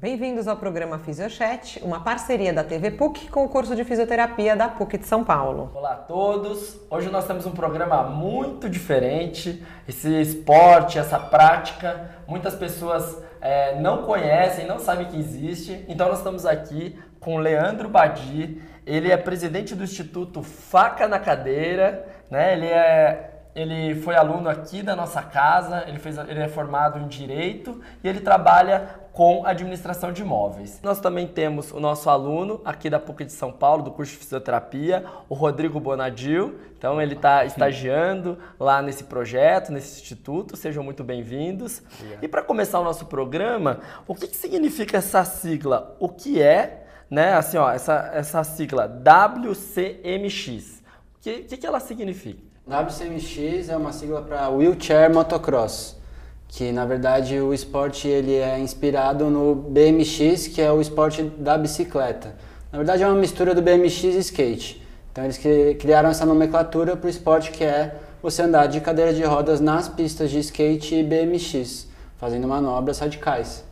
Bem-vindos ao programa Fisiochat, uma parceria da TV PUC com o curso de fisioterapia da PUC de São Paulo. Olá a todos! Hoje nós temos um programa muito diferente. Esse esporte, essa prática, muitas pessoas é, não conhecem, não sabem que existe. Então nós estamos aqui com Leandro Badi. Ele é presidente do Instituto Faca na Cadeira, né? Ele é ele foi aluno aqui da nossa casa, ele, fez, ele é formado em Direito e ele trabalha com administração de imóveis. Nós também temos o nosso aluno aqui da PUC de São Paulo, do curso de fisioterapia, o Rodrigo Bonadil. Então ele está estagiando lá nesse projeto, nesse instituto. Sejam muito bem-vindos. E para começar o nosso programa, o que, que significa essa sigla? O que é, né? Assim, ó, essa, essa sigla WCMX. O que, que, que ela significa? WCMX é uma sigla para Wheelchair Motocross, que na verdade o esporte ele é inspirado no BMX, que é o esporte da bicicleta. Na verdade é uma mistura do BMX e skate. Então eles criaram essa nomenclatura para o esporte que é você andar de cadeira de rodas nas pistas de skate e BMX, fazendo manobras radicais.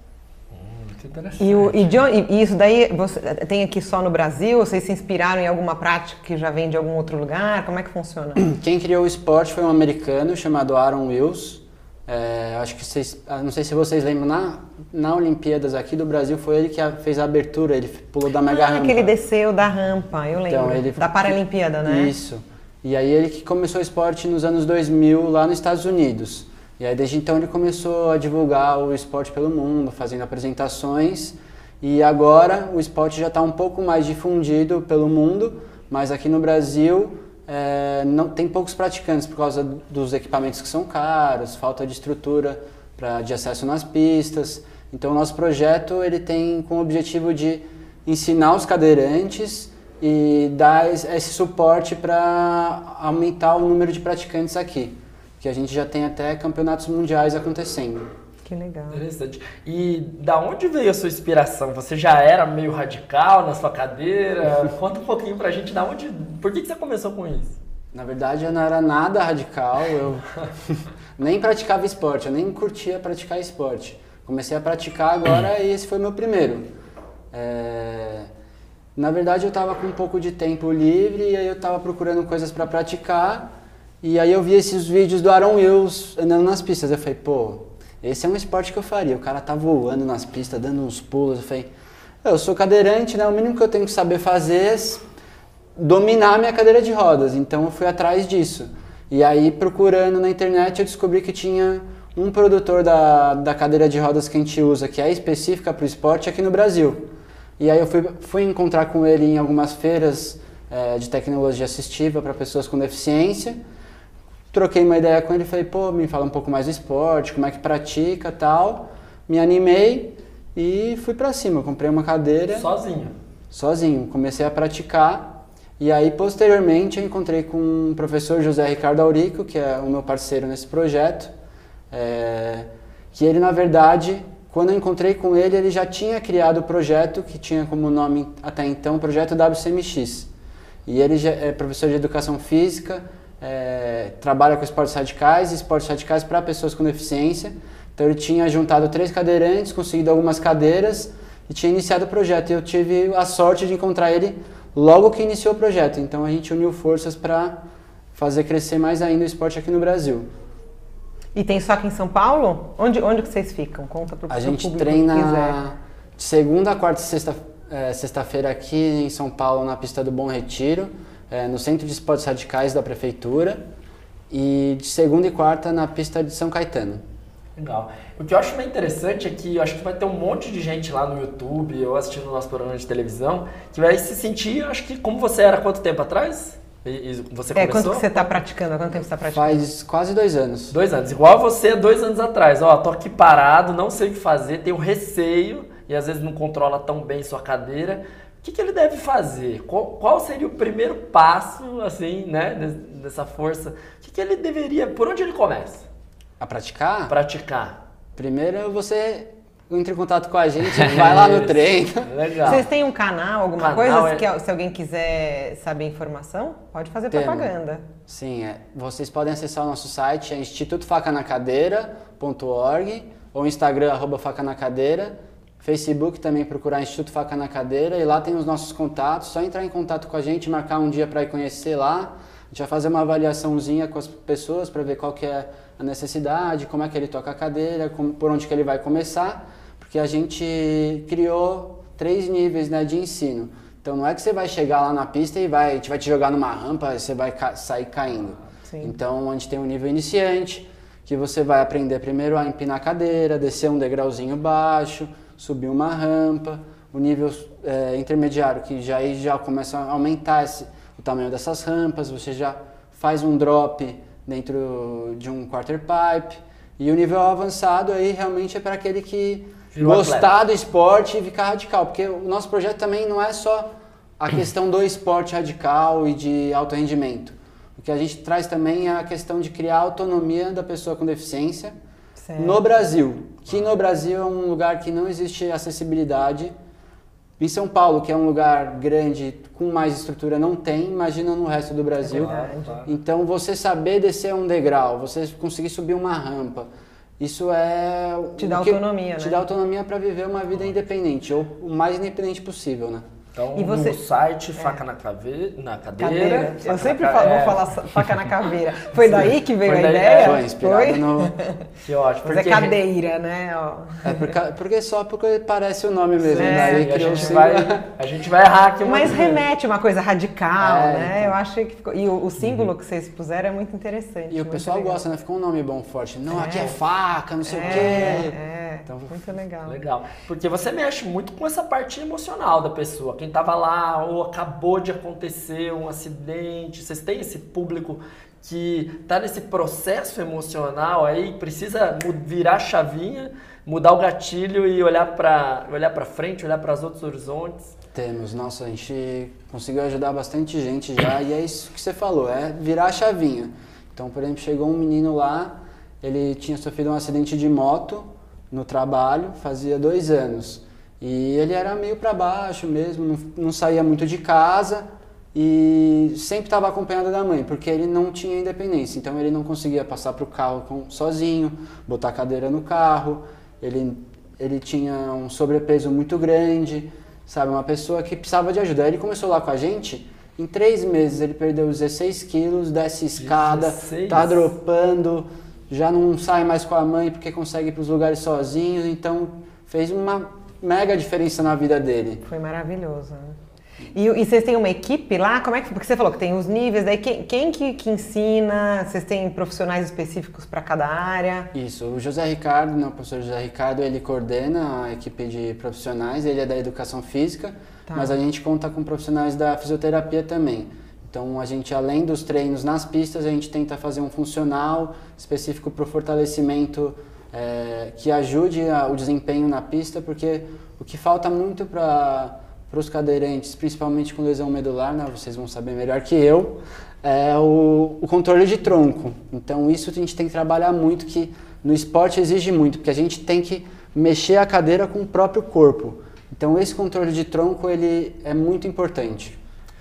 E, o, e, John, e, isso daí você tem aqui só no Brasil? Vocês se inspiraram em alguma prática que já vem de algum outro lugar? Como é que funciona? Quem criou o esporte foi um americano chamado Aaron Wills. É, acho que vocês, ah, não sei se vocês lembram, na, na Olimpíadas aqui do Brasil foi ele que fez a abertura, ele pulou da mega ah, rampa. que ele desceu da rampa, eu lembro. Então, ele, da Paralimpíada, né? Isso. E aí ele que começou o esporte nos anos 2000 lá nos Estados Unidos. E aí desde então ele começou a divulgar o esporte pelo mundo, fazendo apresentações. E agora o esporte já está um pouco mais difundido pelo mundo, mas aqui no Brasil é, não tem poucos praticantes por causa dos equipamentos que são caros, falta de estrutura pra, de acesso nas pistas. Então o nosso projeto ele tem como objetivo de ensinar os cadeirantes e dar esse suporte para aumentar o número de praticantes aqui que a gente já tem até campeonatos mundiais acontecendo. Que legal. Interessante. E da onde veio a sua inspiração? Você já era meio radical na sua cadeira? Conta um pouquinho pra gente da onde. Por que, que você começou com isso? Na verdade, eu não era nada radical, eu nem praticava esporte, eu nem curtia praticar esporte. Comecei a praticar agora e esse foi meu primeiro. É... Na verdade, eu estava com um pouco de tempo livre e aí eu estava procurando coisas para praticar e aí eu vi esses vídeos do Aaron Wills andando nas pistas. Eu falei, pô, esse é um esporte que eu faria. O cara tá voando nas pistas, dando uns pulos. Eu falei, eu sou cadeirante, né? O mínimo que eu tenho que saber fazer é dominar a minha cadeira de rodas. Então eu fui atrás disso. E aí, procurando na internet, eu descobri que tinha um produtor da, da cadeira de rodas que a gente usa, que é específica para o esporte, aqui no Brasil. E aí eu fui, fui encontrar com ele em algumas feiras é, de tecnologia assistiva para pessoas com deficiência troquei uma ideia com ele falei, pô, me fala um pouco mais do esporte, como é que pratica tal. Me animei e fui para cima. Comprei uma cadeira. Sozinho? Sozinho. Comecei a praticar. E aí, posteriormente, eu encontrei com o professor José Ricardo Aurico, que é o meu parceiro nesse projeto. É, que ele, na verdade, quando eu encontrei com ele, ele já tinha criado o projeto, que tinha como nome até então, Projeto WCMX. E ele é professor de Educação Física, é, trabalha com esportes radicais e esportes radicais para pessoas com deficiência. Então ele tinha juntado três cadeirantes, conseguido algumas cadeiras e tinha iniciado o projeto. E eu tive a sorte de encontrar ele logo que iniciou o projeto. Então a gente uniu forças para fazer crescer mais ainda o esporte aqui no Brasil. E tem só aqui em São Paulo? Onde, onde que vocês ficam? Conta para o A gente treina segunda, quarta e sexta, é, sexta-feira aqui em São Paulo na pista do Bom Retiro é, no Centro de Esportes Radicais da Prefeitura e de segunda e quarta na pista de São Caetano. Legal. O que eu acho mais interessante é que eu acho que vai ter um monte de gente lá no YouTube ou assistindo o nosso programa de televisão que vai se sentir, acho que como você era quanto tempo atrás? E você é, começou? quanto que você está praticando? Há quanto tempo você está praticando? Faz quase dois anos. Dois anos. Igual você dois anos atrás. Ó, tô aqui parado, não sei o que fazer, tenho receio e às vezes não controla tão bem sua cadeira que, que ele deve fazer? Qual, qual, seria o primeiro passo, assim, né, dessa força? O que, que ele deveria, por onde ele começa? A praticar? Praticar. Primeiro você entre em contato com a gente, vai lá no treino. Legal. Vocês têm um canal, alguma canal coisa? É... Que, se alguém quiser saber informação, pode fazer Temos. propaganda. Sim, é. vocês podem acessar o nosso site, é institutofacanacadeira.org ou Instagram, arroba facanacadeira Facebook também procurar Instituto Faca na Cadeira e lá tem os nossos contatos. Só entrar em contato com a gente, marcar um dia para ir conhecer lá. A gente vai fazer uma avaliaçãozinha com as pessoas para ver qual que é a necessidade, como é que ele toca a cadeira, como, por onde que ele vai começar, porque a gente criou três níveis né, de ensino. Então não é que você vai chegar lá na pista e vai, a gente vai te jogar numa rampa e você vai ca sair caindo. Sim. Então a gente tem um nível iniciante, que você vai aprender primeiro a empinar a cadeira, descer um degrauzinho baixo, subir uma rampa, o nível é, intermediário, que já, já começa a aumentar esse, o tamanho dessas rampas, você já faz um drop dentro de um quarter pipe, e o nível avançado aí realmente é para aquele que Virou gostar atleta. do esporte e ficar radical, porque o nosso projeto também não é só a questão do esporte radical e de alto rendimento. O que a gente traz também é a questão de criar autonomia da pessoa com deficiência, Certo. No Brasil, que no Brasil é um lugar que não existe acessibilidade. Em São Paulo, que é um lugar grande, com mais estrutura, não tem. Imagina no resto do Brasil. É então, você saber descer um degrau, você conseguir subir uma rampa, isso é... Te dá autonomia, né? Te dá autonomia para viver uma vida independente, ou o mais independente possível, né? Então, e você... no site, faca é. na, cave... na cadeira. cadeira. Eu sempre na... falo, vou é. falar faca na caveira. Foi daí que veio a ideia? Foi, inspirado Foi? no... Que ótimo. Mas é porque... é cadeira, né? É porque, porque, só porque parece o nome mesmo. É. Daí a, gente vai, a gente vai errar aqui uma Mas remete uma coisa radical, é, né? Então. Eu achei que ficou... E o, o símbolo uhum. que vocês puseram é muito interessante. E o pessoal legal. gosta, né? Ficou um nome bom, forte. Não, aqui é faca, não sei o quê. É, então, muito legal. Legal. Porque você mexe muito com essa parte emocional da pessoa. Quem tava lá ou acabou de acontecer um acidente. Vocês têm esse público que está nesse processo emocional aí, precisa virar a chavinha, mudar o gatilho e olhar para olhar frente, olhar para os outros horizontes. Temos, nossa, a gente conseguiu ajudar bastante gente já e é isso que você falou, é virar a chavinha. Então, por exemplo, chegou um menino lá, ele tinha sofrido um acidente de moto no trabalho, fazia dois anos. E ele era meio para baixo mesmo, não, não, saía muito de casa e sempre estava acompanhado da mãe, porque ele não tinha independência. Então ele não conseguia passar para o carro com, sozinho, botar a cadeira no carro. Ele, ele tinha um sobrepeso muito grande, sabe? Uma pessoa que precisava de ajuda. Aí ele começou lá com a gente. Em três meses ele perdeu 16 quilos, desce escada, 16? tá dropando, já não sai mais com a mãe porque consegue ir para os lugares sozinho. Então fez uma mega diferença na vida dele. Foi maravilhoso. Né? E, e, vocês têm uma equipe lá? Como é que Porque você falou que tem os níveis, daí quem, quem que, que ensina? Vocês têm profissionais específicos para cada área? Isso, o José Ricardo, né, o professor José Ricardo, ele coordena a equipe de profissionais, ele é da educação física, tá. mas a gente conta com profissionais da fisioterapia também. Então a gente, além dos treinos nas pistas, a gente tenta fazer um funcional específico para o fortalecimento é, que ajude a, o desempenho na pista, porque o que falta muito para os cadeirantes, principalmente com lesão medular, né, vocês vão saber melhor que eu, é o, o, controle de tronco. Então isso a gente tem que trabalhar muito, que no esporte exige muito, porque a gente tem que mexer a cadeira com o próprio corpo. Então esse controle de tronco ele é muito importante.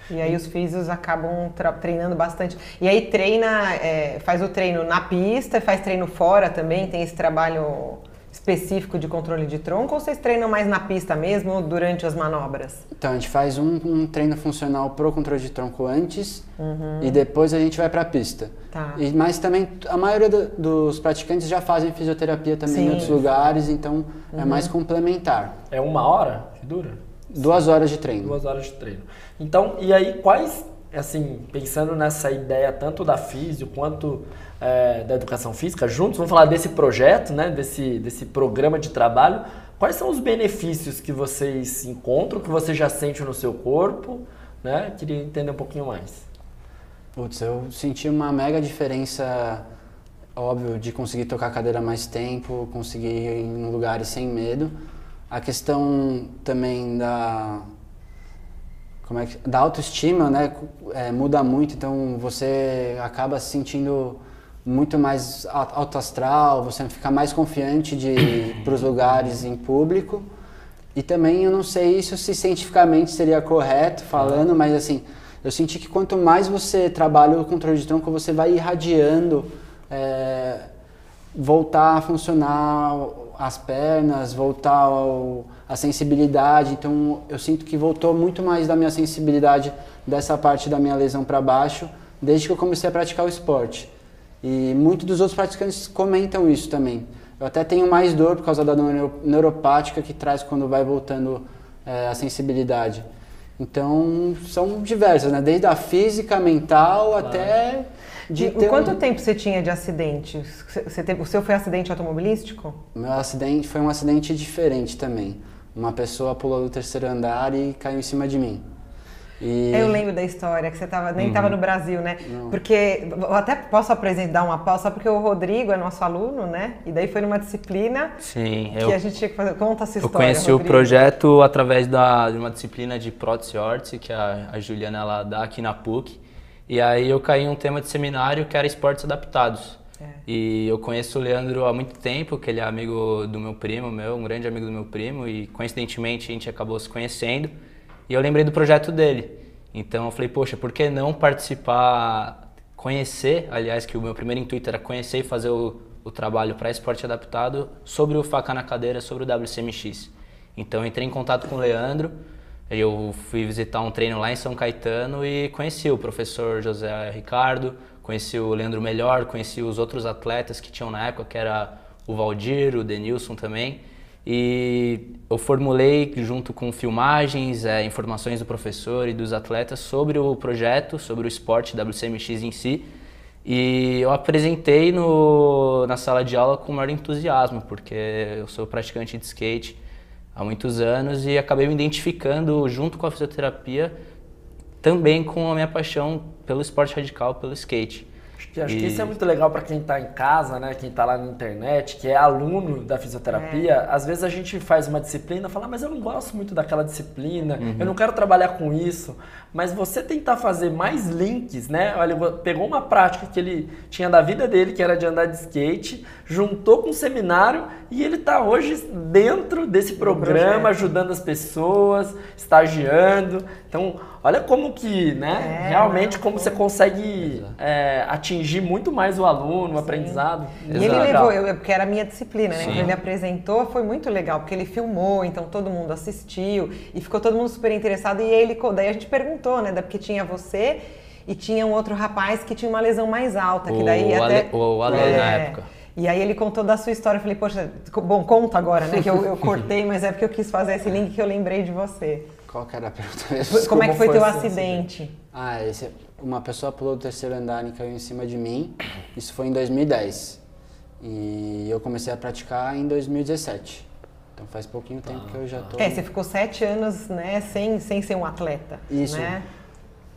E aí os físicos acabam treinando bastante. E aí treina, é, faz o treino na pista, faz treino fora também, tem esse trabalho específico de controle de tronco ou vocês treinam mais na pista mesmo durante as manobras? Então a gente faz um, um treino funcional pro controle de tronco antes uhum. e depois a gente vai para a pista. Tá. E, mas também a maioria do, dos praticantes já fazem fisioterapia também Sim. em outros lugares, então é uhum. é mais complementar. É uma hora que dura? Duas horas de treino. Duas horas de treino. Então, e aí quais, assim, pensando nessa ideia tanto da físio quanto é, da educação física, juntos, vamos falar desse projeto, né, desse, desse programa de trabalho, quais são os benefícios que vocês encontram, que você já sente no seu corpo, né? Queria entender um pouquinho mais. Putz, eu senti uma mega diferença, óbvio, de conseguir tocar a cadeira mais tempo, conseguir ir em lugares sem medo. A questão também da como é que, da autoestima, né, é, muda muito. Então você acaba se sentindo muito mais alto astral, você fica mais confiante de ir para os lugares em público. E também eu não sei isso se cientificamente seria correto falando, mas assim, eu senti que quanto mais você trabalha o controle de tronco, você vai irradiando é, voltar a funcionar as pernas, voltar ao, a sensibilidade. Então eu sinto que voltou muito mais da minha sensibilidade dessa parte da minha lesão para baixo desde que eu comecei a praticar o esporte. E muitos dos outros praticantes comentam isso também. Eu até tenho mais dor por causa da dor neuropática que traz quando vai voltando é, a sensibilidade. Então, são diversas, né? Desde a física, mental, claro. até de e quanto um... tempo você tinha de acidente? Você teve... O seu foi acidente automobilístico? Meu acidente foi um acidente diferente também. Uma pessoa pulou do terceiro andar e caiu em cima de mim. E... Eu lembro da história, que você tava, nem estava uhum. no Brasil, né? Não. Porque, eu até posso apresentar uma pausa, só porque o Rodrigo é nosso aluno, né? E daí foi numa disciplina Sim, que eu, a gente tinha que fazer. Conta essa história, Eu conheci Rodrigo. o projeto através da, de uma disciplina de prótese órtese, que a, a Juliana ela dá aqui na PUC. E aí eu caí em um tema de seminário que era esportes adaptados. É. E eu conheço o Leandro há muito tempo, que ele é amigo do meu primo, meu, um grande amigo do meu primo, e coincidentemente a gente acabou se conhecendo. E eu lembrei do projeto dele. Então eu falei, poxa, por que não participar, conhecer, aliás, que o meu primeiro intuito era conhecer e fazer o, o trabalho para esporte adaptado sobre o faca na cadeira, sobre o WCMX. Então entrei em contato com o Leandro, eu fui visitar um treino lá em São Caetano e conheci o professor José Ricardo, conheci o Leandro Melhor, conheci os outros atletas que tinham na época, que era o Valdir, o Denilson também. E eu formulei, junto com filmagens, é, informações do professor e dos atletas sobre o projeto, sobre o esporte WCMX em si. E eu apresentei no, na sala de aula com o maior entusiasmo, porque eu sou praticante de skate há muitos anos e acabei me identificando junto com a fisioterapia também com a minha paixão pelo esporte radical, pelo skate. Acho que, acho e... que isso é muito legal para quem está em casa, né? Quem está lá na internet, que é aluno da fisioterapia. É. Às vezes a gente faz uma disciplina e fala, mas eu não gosto muito daquela disciplina, uhum. eu não quero trabalhar com isso. Mas você tentar fazer mais links, né? Olha, pegou uma prática que ele tinha da vida dele, que era de andar de skate, juntou com um seminário e ele está hoje dentro desse programa, ajudando as pessoas, estagiando. Então, olha como que, né? É, realmente como você consegue é, atingir muito mais o aluno, Sim. o aprendizado. E ele levou, eu, porque era a minha disciplina, né? Quando ele apresentou, foi muito legal, porque ele filmou, então todo mundo assistiu e ficou todo mundo super interessado. E ele, daí a gente perguntou, né? Porque tinha você e tinha um outro rapaz que tinha uma lesão mais alta, que daí o até... Ale, o Ale é, na época. E aí ele contou da sua história, eu falei, poxa, bom, conta agora, né? Que eu, eu cortei, mas é porque eu quis fazer esse link que eu lembrei de você. Qual que era a pergunta? Como, Como é que foi, foi teu acidente? acidente? Ah, esse, uma pessoa pulou do terceiro andar e caiu em cima de mim. Isso foi em 2010. E eu comecei a praticar em 2017. Então faz pouquinho tempo que eu já tô. É, você ficou sete anos, né, sem, sem ser um atleta. Isso. Né?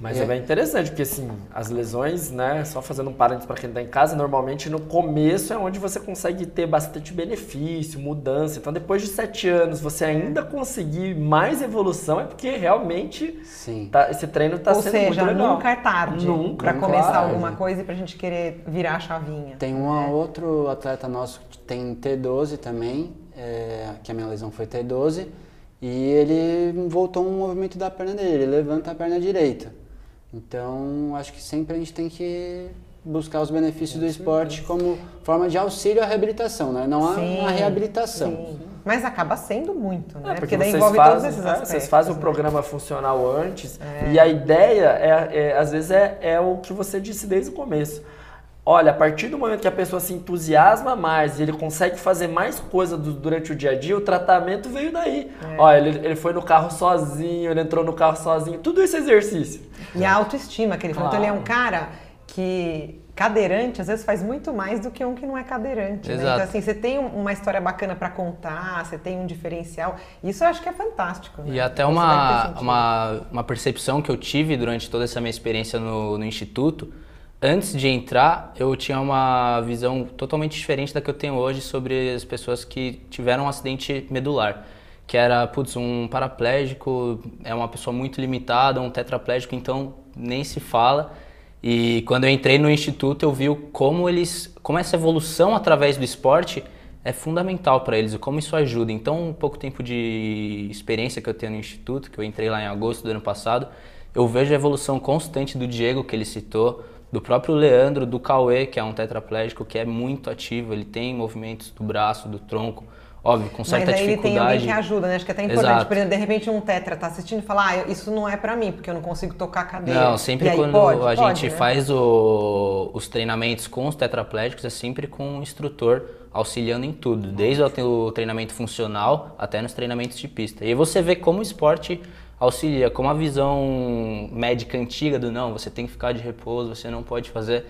Mas é. é. bem interessante, porque assim, as lesões, né, só fazendo um parênteses para quem está em casa, normalmente no começo é onde você consegue ter bastante benefício, mudança. Então depois de sete anos você ainda conseguir mais evolução, é porque realmente Sim. Tá, esse treino está sendo seja, muito legal. nunca é tarde para começar claro. alguma coisa e para a gente querer virar a chavinha. Tem um né? outro atleta nosso que tem T12 também, é, que a minha lesão foi T12, e ele voltou um movimento da perna dele, ele levanta a perna direita. Então, acho que sempre a gente tem que buscar os benefícios do esporte como forma de auxílio à reabilitação, né? Não sim, uma reabilitação. Sim. Mas acaba sendo muito, né? É, porque, porque envolve fazem, todos esses é, aspectos. Vocês fazem né? o programa funcional antes é. e a ideia, é, é, às vezes, é, é o que você disse desde o começo. Olha, a partir do momento que a pessoa se entusiasma mais e ele consegue fazer mais coisa do, durante o dia a dia, o tratamento veio daí. É. Olha, ele, ele foi no carro sozinho, ele entrou no carro sozinho, tudo isso é exercício. E a autoestima que ele falou. Claro. Então ele é um cara que cadeirante às vezes faz muito mais do que um que não é cadeirante. Né? Então, assim, você tem uma história bacana para contar, você tem um diferencial. Isso eu acho que é fantástico. Né? E até uma, uma, uma percepção que eu tive durante toda essa minha experiência no, no Instituto antes de entrar, eu tinha uma visão totalmente diferente da que eu tenho hoje sobre as pessoas que tiveram um acidente medular. Que era, putz, um paraplégico, é uma pessoa muito limitada, um tetraplégico, então nem se fala. E quando eu entrei no instituto, eu vi como eles, como essa evolução através do esporte é fundamental para eles e como isso ajuda. Então, um pouco tempo de experiência que eu tenho no instituto, que eu entrei lá em agosto do ano passado, eu vejo a evolução constante do Diego que ele citou, do próprio Leandro, do Cauê, que é um tetraplégico que é muito ativo, ele tem movimentos do braço, do tronco, óbvio, com certa Mas aí dificuldade. ele tem alguém que ajuda, né? Acho que é até importante, Exato. por exemplo, de repente um tetra tá assistindo e fala, ah, isso não é pra mim, porque eu não consigo tocar a cadeira. Não, sempre quando pode? a Pode, gente né? faz o- os treinamentos com os tetraplégicos, é sempre com um instrutor auxiliando em tudo, desde o treinamento funcional até nos treinamentos de pista. E você vê como o esporte auxilia, como a visão médica antiga do não, você tem que ficar de repouso, você não pode fazer,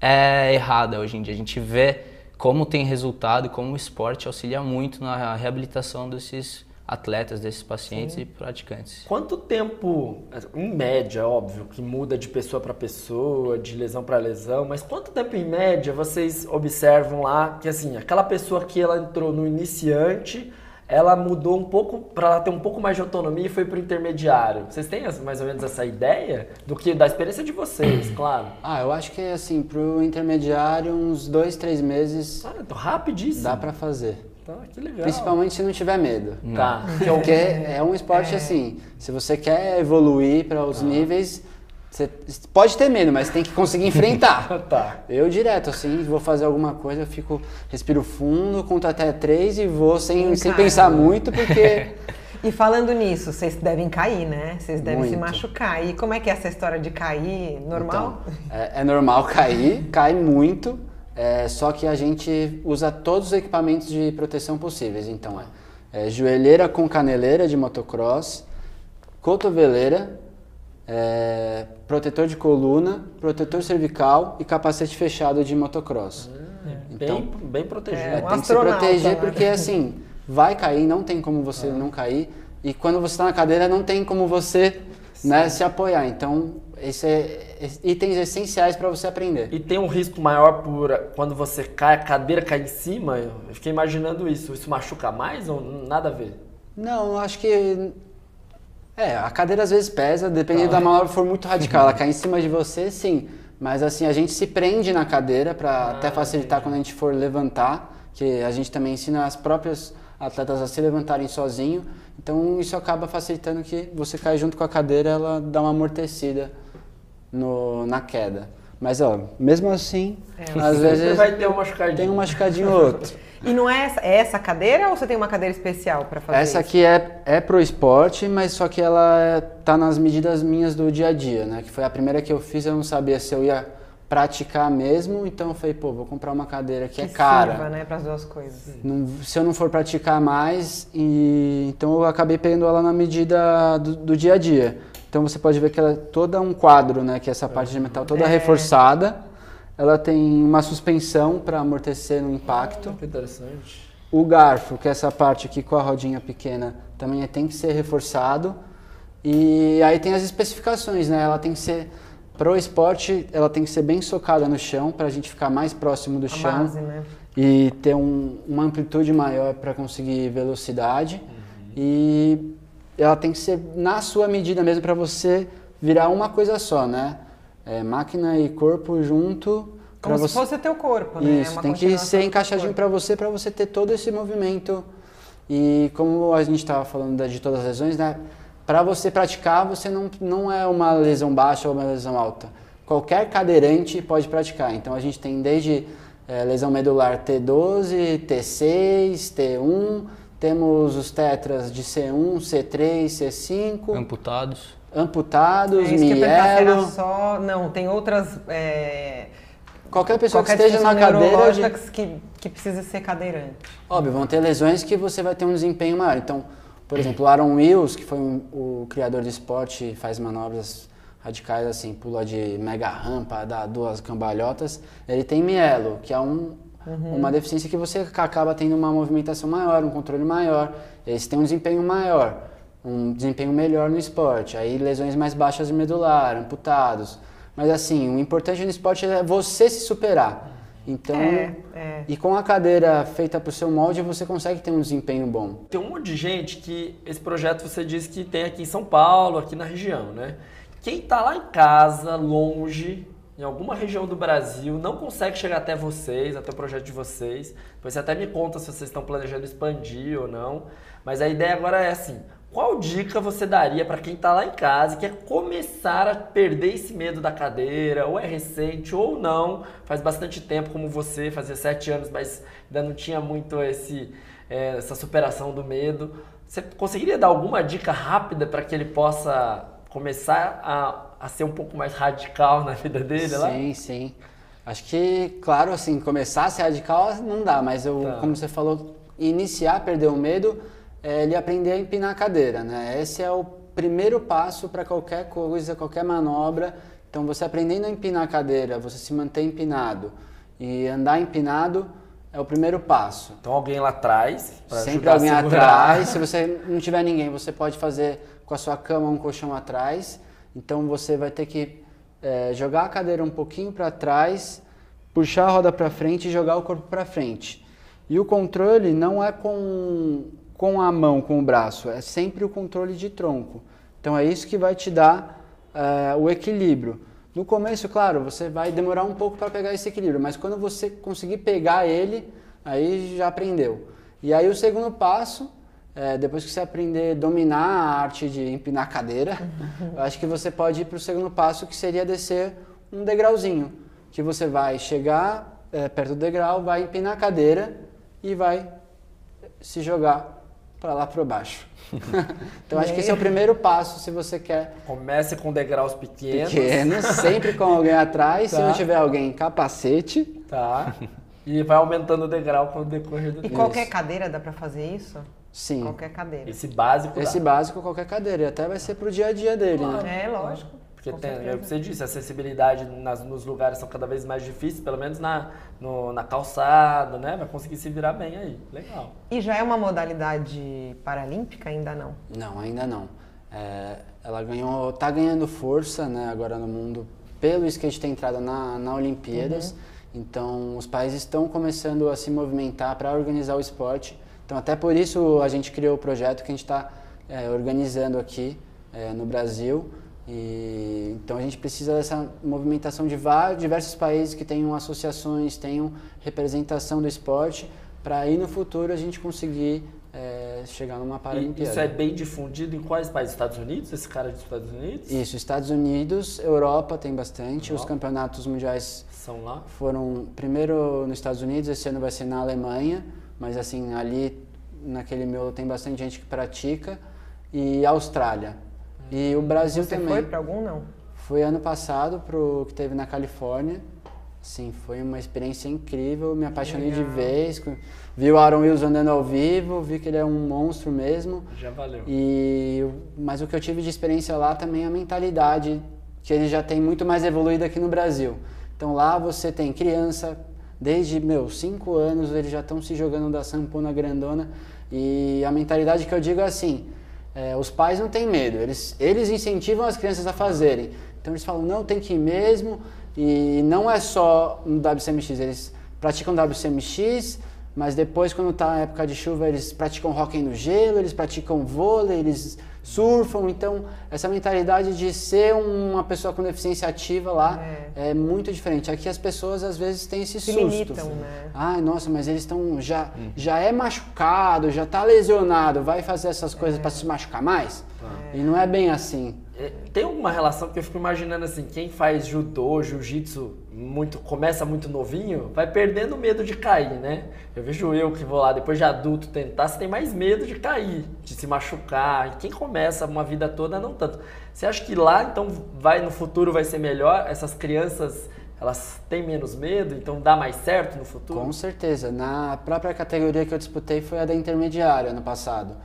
é errada hoje em dia. A gente vê como tem resultado, como o esporte auxilia muito na reabilitação desses atletas, desses pacientes e praticantes. Quanto tempo, em média, óbvio, que muda de pessoa para pessoa, de lesão para lesão, mas quanto tempo em média vocês observam lá que assim, aquela pessoa que ela entrou no iniciante, ela mudou um pouco para ela ter um pouco mais de autonomia e foi para o intermediário. Vocês têm mais ou menos essa ideia do que da experiência de vocês, claro. Ah, eu acho que assim, pro intermediário, uns dois, três meses Ah, rapidíssimo. dá pra fazer. Tá, que legal. Principalmente se não tiver medo. Tá. Que é o- Porque é um esporte assim, se você quer evoluir para os níveis, você pode ter medo, mas tem que conseguir enfrentar. Tá. Eu direto, assim, vou fazer alguma coisa, eu fico, respiro fundo, conto até três e vou sem, sem pensar muito, porque E falando nisso, vocês devem cair, né? Vocês devem se Muito. machucar. E como é que é essa história de cair? Normal? Então, é, é normal cair, cai muito, é, só que a gente usa todos os equipamentos de proteção possíveis. Então é, é joelheira com caneleira de motocross, cotoveleira, é, protetor de coluna, protetor cervical e capacete fechado de motocross. Então, bem, bem protegido. É, um tem que se proteger né? porque assim, vai cair, não tem como você não cair. E quando você está na cadeira, não tem como você né, se apoiar. Então, esse é itens essenciais para você aprender. E tem um risco maior por quando você cai, a cadeira cai em cima. Eu fiquei imaginando isso. Isso machuca mais ou nada a ver? Não, eu acho que. É, a cadeira às vezes pesa, dependendo da manobra for muito radical. Ela cai em cima de você, sim. Mas assim, a gente se prende na cadeira para até facilitar quando a gente for levantar, que a gente também ensina as próprias atletas a se levantarem sozinho. Então isso acaba facilitando que você cai junto com a cadeira, ela dá uma amortecida no, na queda. Mas ó, mesmo assim, às Sempre vezes vai ter um machucadinho. tem um machucadinho ou outro. E não é essa, é essa cadeira ou você tem uma cadeira especial pra fazer Essa isso? aqui é, é pro esporte, mas só que ela é- tá nas medidas minhas do dia a dia, né? Que foi a primeira que eu fiz, eu não sabia se eu ia praticar mesmo, então eu falei, pô, vou comprar uma cadeira que, é Que cara. sirva, né, pras duas coisas. Não- se eu não for praticar mais, e então eu acabei pegando ela na medida do, do dia a dia. Então você pode ver que ela é toda um quadro, né? Que é essa parte de metal toda É. reforçada. Ela tem uma suspensão para amortecer no impacto. Que interessante. O garfo, que é essa parte aqui com a rodinha pequena, também é- tem que ser reforçado. E aí tem as especificações, né? Ela tem que ser pro esporte, ela tem que ser bem socada no chão para a gente ficar mais próximo do A chão base, né? e ter um- uma amplitude maior para conseguir velocidade. E ela tem que ser na sua medida mesmo para você virar uma coisa só, né? É, máquina e corpo junto. Como se você... fosse o teu corpo, né? É Isso, uma tem que ser encaixadinho para você, para você ter todo esse movimento. E como a gente estava falando de todas as lesões, né? Para você praticar, você não, não é uma lesão baixa ou uma lesão alta. Qualquer cadeirante pode praticar. Então a gente tem desde eh, lesão medular T12, T6, T1, temos os tetras de C1, C3, C5, Amputados. Amputados, É isso mielo. só... Não, tem outras... é, Qualquer pessoa Qualquer que esteja na cadeira. de- que, que precisa ser cadeirante. Óbvio, vão ter lesões que você vai ter um desempenho maior. Então, por exemplo, o Aaron Wills, que foi um- o criador do esporte, faz manobras radicais assim, pula de mega rampa, dá duas cambalhotas, ele tem mielo, que é um, uma deficiência que você acaba tendo uma movimentação maior, um controle maior, eles têm um desempenho maior, um desempenho melhor no esporte. Aí lesões mais baixas de medular, amputados. Mas assim, o importante no esporte é você se superar. Então, É, é. e com a cadeira feita para o seu molde, você consegue ter um desempenho bom. Tem um monte de gente que esse projeto você disse que tem aqui em São Paulo, aqui na região, né? Quem tá lá em casa, longe, em alguma região do Brasil, não consegue chegar até vocês, até o projeto de vocês. Depois você até me conta se vocês estão planejando expandir ou não. Mas a ideia agora é assim: qual dica você daria para quem está lá em casa e quer começar a perder esse medo da cadeira, ou é recente ou não, faz bastante tempo como você, fazia sete anos, mas ainda não tinha muito esse, é, essa superação do medo. Você conseguiria dar alguma dica rápida para que ele possa começar a, a ser um pouco mais radical na vida dele sim, lá? Sim, sim. Acho que, claro, assim, começar a ser radical não dá, mas eu, tá. como você falou, iniciar a perder o medo é ele aprender a empinar a cadeira, né? Esse é o primeiro passo para qualquer coisa, qualquer manobra. Então, você aprendendo a empinar a cadeira, você se manter empinado e andar empinado é o primeiro passo. Então, alguém lá atrás, Sempre alguém atrás. Se você não tiver ninguém, você pode fazer com a sua cama um colchão atrás. Então, você vai ter que é, jogar a cadeira um pouquinho para trás, puxar a roda para frente e jogar o corpo para frente. E o controle não é com com a mão, com o braço, é sempre o controle de tronco. Então é isso que vai te dar uh, o equilíbrio. No começo, claro, você vai demorar um pouco para pegar esse equilíbrio, mas quando você conseguir pegar ele, aí já aprendeu. E aí o segundo passo, é, depois que você aprender a dominar a arte de empinar a cadeira, eu acho que você pode ir para o segundo passo, que seria descer um degrauzinho, que você vai chegar é, perto do degrau, vai empinar a cadeira e vai se jogar para lá para baixo. então acho que esse é o primeiro passo se você quer. Comece com degraus pequenos. Pequenos, sempre com alguém atrás. Tá. Se não tiver alguém, capacete. Tá. E vai aumentando o degrau com o decorrer do E qualquer cadeira dá para fazer isso? Sim. Qualquer cadeira. Esse básico. Esse dá. básico, qualquer cadeira. E até vai ser pro dia a dia dele, claro. né? É, lógico. Porque tem, é você disse, a acessibilidade nas, nos lugares são cada vez mais difíceis, pelo menos na, no, na calçada, né? Vai conseguir se virar bem aí. Legal. E já é uma modalidade paralímpica? Ainda não? Não, ainda não. É, ela ganhou, tá ganhando força né, agora no mundo pelo skate ter entrado na, na Olimpíadas. Uhum. Então, os países estão começando a se movimentar para organizar o esporte. Então, até por isso a gente criou o projeto que a gente está é, organizando aqui é, no Brasil e, então a gente precisa dessa movimentação de vários, diversos países que tenham associações, tenham representação do esporte, para aí no futuro a gente conseguir é, chegar numa Paralimpíada. isso é bem difundido em quais países? Estados Unidos? Esse cara é dos Estados Unidos? Isso, Estados Unidos, Europa tem bastante. Europa. Os campeonatos mundiais são lá? Foram primeiro nos Estados Unidos, esse ano vai ser na Alemanha, mas assim ali naquele miolo tem bastante gente que pratica e Austrália. E o Brasil Você também. foi para algum não? Fui ano passado pro que teve na Califórnia. Sim, foi uma experiência incrível, me apaixonei Legal. de vez. Vi o Aaron Wills andando ao vivo, vi que ele é um monstro mesmo. Já valeu. E, mas o que eu tive de experiência lá também é a mentalidade, que ele já tem muito mais evoluída aqui no Brasil. Então lá você tem criança, desde, meu, 5 anos eles já estão se jogando da sampona grandona. E a mentalidade que eu digo é assim, é, os pais não têm medo, eles, eles incentivam as crianças a fazerem. Então eles falam, não, tem que ir mesmo. E não é só no WCMX, eles praticam WCMX, mas depois, quando está a época de chuva, eles praticam hockey no gelo, eles praticam vôlei, eles surfam. Então, essa mentalidade de ser uma pessoa com deficiência ativa lá é, é muito diferente. Aqui as pessoas às vezes têm esse Se susto. limitam, né? Ai, nossa, mas eles estão já hum. já é machucado, já está lesionado, vai fazer essas coisas é. para se machucar mais? É. E não é bem assim. É, tem alguma relação que eu fico imaginando assim, quem faz judô, jiu-jitsu muito começa muito novinho, vai perdendo medo de cair, né? Eu vejo eu que vou lá depois de adulto tentar, você tem mais medo de cair, de se machucar. Quem começa uma vida toda não tanto. Você acha que lá então vai no futuro vai ser melhor? Essas crianças elas têm menos medo, então dá mais certo no futuro? Com certeza. Na própria categoria que eu disputei foi a da intermediária ano passado.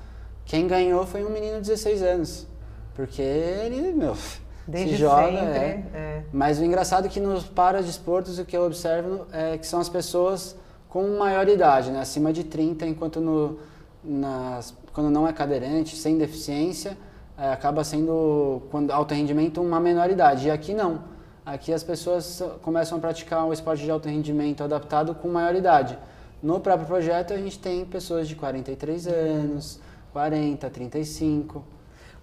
Quem ganhou foi um menino de 16 anos. Porque ele, meu, Desde se joga. Sempre, é. é. Mas o engraçado é que nos paradesportos o que eu observo é que são as pessoas com maior idade, né? acima de 30, enquanto no, nas, quando não é cadeirante, sem deficiência, é, acaba sendo, quando alto rendimento, uma menor idade. E aqui não. Aqui as pessoas começam a praticar o esporte de alto rendimento adaptado com maior idade. No próprio projeto a gente tem pessoas de 43 anos, 40, 35.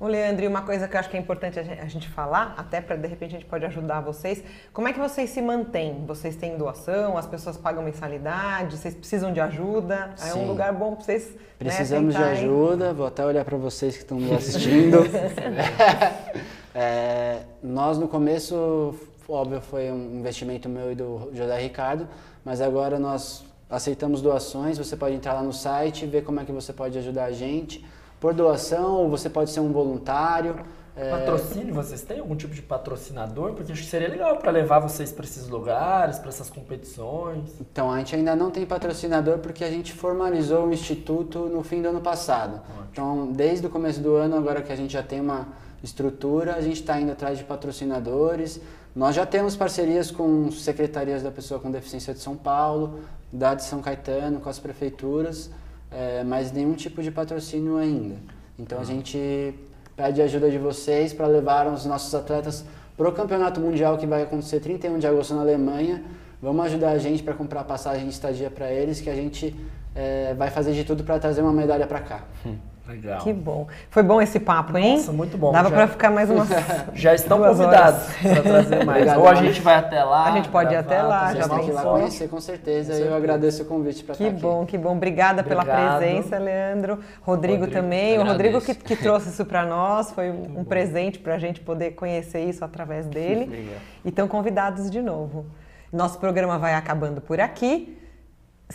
Ô, Leandro, e uma coisa que eu acho que é importante a gente falar, até para de repente a gente pode ajudar vocês, como é que vocês se mantêm? Vocês têm doação, as pessoas pagam mensalidade, vocês precisam de ajuda? Sim. É um lugar bom para vocês. Né, Precisamos né, de ajuda, vou até olhar para vocês que estão me assistindo. é, nós no começo, óbvio, foi um investimento meu e do José Ricardo, mas agora nós aceitamos doações, você pode entrar lá no site e ver como é que você pode ajudar a gente por doação, ou você pode ser um voluntário. É... Patrocínio, vocês têm algum tipo de patrocinador? Porque acho que seria legal para levar vocês para esses lugares, para essas competições. Então, a gente ainda não tem patrocinador porque a gente formalizou o instituto no fim do ano passado. Ótimo. Então, desde o começo do ano, agora que a gente já tem uma estrutura, a gente está indo atrás de patrocinadores. Nós já temos parcerias com secretarias da pessoa com deficiência de São Paulo, da de São Caetano, com as prefeituras é, mas nenhum tipo de patrocínio ainda. Então a gente pede ajuda de vocês para levar os nossos atletas para o campeonato mundial que vai acontecer 31 de agosto na Alemanha. Vamos ajudar a gente para comprar passagem de estadia para eles, que a gente é, vai fazer de tudo para trazer uma medalha para cá. Hum. Legal. Que bom. Foi bom esse papo, hein? Nossa, muito bom. Dava para ficar mais umas. já estão convidados para trazer mais. Obrigado, Ou a gente vai até lá. A gente pode ir até lá, já tem que ir lá conhecer com certeza. Com certeza. Eu agradeço o convite para estar aqui. Que bom, que bom. Obrigada Obrigado. pela presença, Leandro. Rodrigo, Rodrigo também. O Rodrigo que, que trouxe isso para nós. Foi muito um bom. presente para a gente poder conhecer isso através dele. Obrigado. E estão convidados de novo. Nosso programa vai acabando por aqui.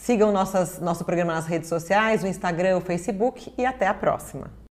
Sigam nossas, nosso programa nas redes sociais, o Instagram, o Facebook e até a próxima.